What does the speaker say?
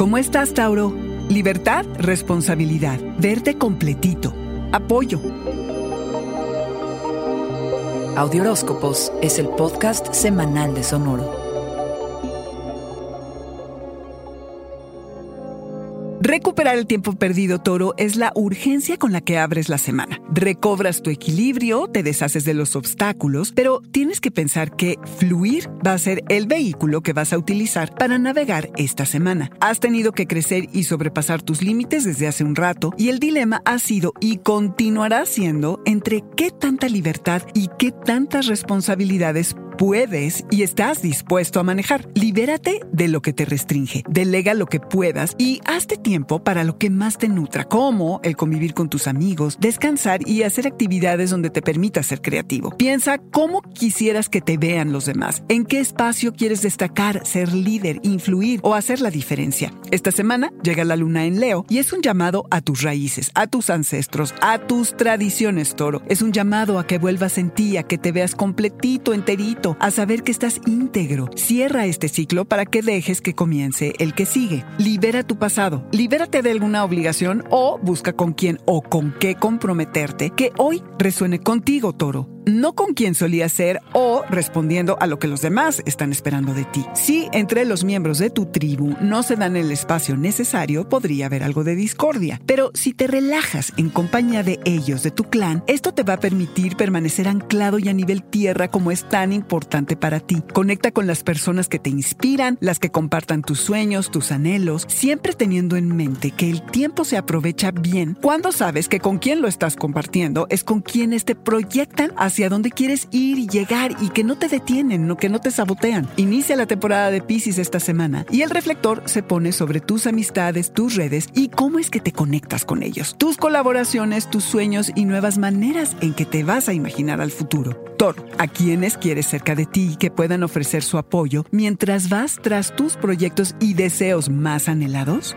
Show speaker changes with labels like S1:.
S1: ¿Cómo estás, Tauro? Libertad, responsabilidad, verte completito, apoyo.
S2: Audioróscopos es el podcast semanal de Sonoro.
S1: Recuperar el tiempo perdido, Toro, es la urgencia con la que abres la semana. Recobras tu equilibrio, te deshaces de los obstáculos, pero tienes que pensar que fluir va a ser el vehículo que vas a utilizar para navegar esta semana. Has tenido que crecer y sobrepasar tus límites desde hace un rato y el dilema ha sido y continuará siendo entre qué tanta libertad y qué tantas responsabilidades puedes y estás dispuesto a manejar. Libérate de lo que te restringe, delega lo que puedas y hazte tiempo para lo que más te nutra, como el convivir con tus amigos, descansar y hacer actividades donde te permita ser creativo. Piensa cómo quisieras que te vean los demás, en qué espacio quieres destacar, ser líder, influir o hacer la diferencia. Esta semana llega la luna en Leo y es un llamado a tus raíces, a tus ancestros, a tus tradiciones, toro. Es un llamado a que vuelvas en ti, a que te veas completito, enterito a saber que estás íntegro. Cierra este ciclo para que dejes que comience el que sigue. Libera tu pasado, libérate de alguna obligación o busca con quién o con qué comprometerte que hoy resuene contigo, toro no con quien solía ser o respondiendo a lo que los demás están esperando de ti. Si entre los miembros de tu tribu no se dan el espacio necesario, podría haber algo de discordia. Pero si te relajas en compañía de ellos, de tu clan, esto te va a permitir permanecer anclado y a nivel tierra como es tan importante para ti. Conecta con las personas que te inspiran, las que compartan tus sueños, tus anhelos, siempre teniendo en mente que el tiempo se aprovecha bien cuando sabes que con quien lo estás compartiendo es con quienes te proyectan hacia hacia dónde quieres ir y llegar y que no te detienen, que no te sabotean. Inicia la temporada de Pisces esta semana y el reflector se pone sobre tus amistades, tus redes y cómo es que te conectas con ellos. Tus colaboraciones, tus sueños y nuevas maneras en que te vas a imaginar al futuro. Toro, a quienes quieres cerca de ti que puedan ofrecer su apoyo mientras vas tras tus proyectos y deseos más anhelados?